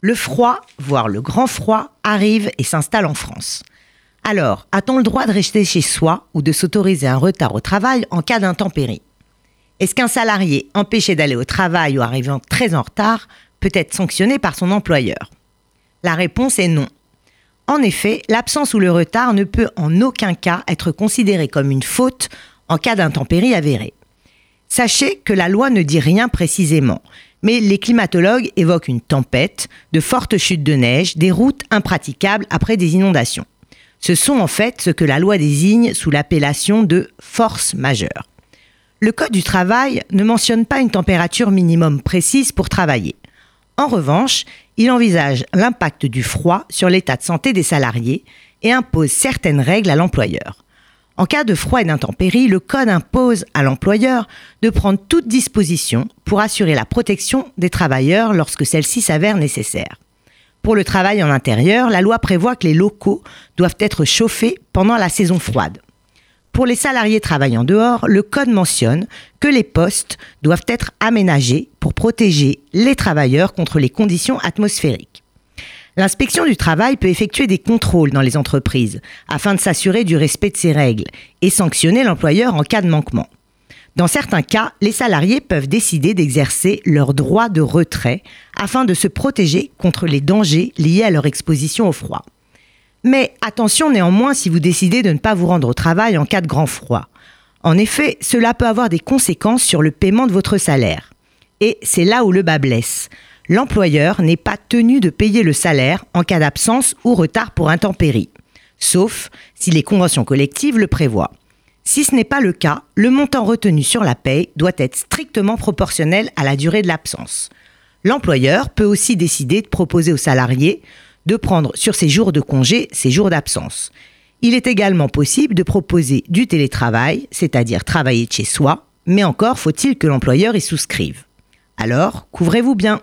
Le froid, voire le grand froid, arrive et s'installe en France. Alors, a-t-on le droit de rester chez soi ou de s'autoriser un retard au travail en cas d'intempérie? Est-ce qu'un salarié empêché d'aller au travail ou arrivant très en retard peut être sanctionné par son employeur? La réponse est non. En effet, l'absence ou le retard ne peut en aucun cas être considéré comme une faute en cas d'intempérie avérée. Sachez que la loi ne dit rien précisément, mais les climatologues évoquent une tempête, de fortes chutes de neige, des routes impraticables après des inondations. Ce sont en fait ce que la loi désigne sous l'appellation de force majeure. Le Code du travail ne mentionne pas une température minimum précise pour travailler. En revanche, il envisage l'impact du froid sur l'état de santé des salariés et impose certaines règles à l'employeur. En cas de froid et d'intempérie, le Code impose à l'employeur de prendre toute disposition pour assurer la protection des travailleurs lorsque celle-ci s'avère nécessaire. Pour le travail en intérieur, la loi prévoit que les locaux doivent être chauffés pendant la saison froide. Pour les salariés travaillant dehors, le Code mentionne que les postes doivent être aménagés pour protéger les travailleurs contre les conditions atmosphériques. L'inspection du travail peut effectuer des contrôles dans les entreprises afin de s'assurer du respect de ces règles et sanctionner l'employeur en cas de manquement. Dans certains cas, les salariés peuvent décider d'exercer leur droit de retrait afin de se protéger contre les dangers liés à leur exposition au froid. Mais attention néanmoins si vous décidez de ne pas vous rendre au travail en cas de grand froid. En effet, cela peut avoir des conséquences sur le paiement de votre salaire. Et c'est là où le bas blesse l'employeur n'est pas tenu de payer le salaire en cas d'absence ou retard pour intempérie, sauf si les conventions collectives le prévoient. Si ce n'est pas le cas, le montant retenu sur la paye doit être strictement proportionnel à la durée de l'absence. L'employeur peut aussi décider de proposer aux salariés de prendre sur ses jours de congé ses jours d'absence. Il est également possible de proposer du télétravail, c'est-à-dire travailler de chez soi, mais encore faut-il que l'employeur y souscrive. Alors, couvrez-vous bien.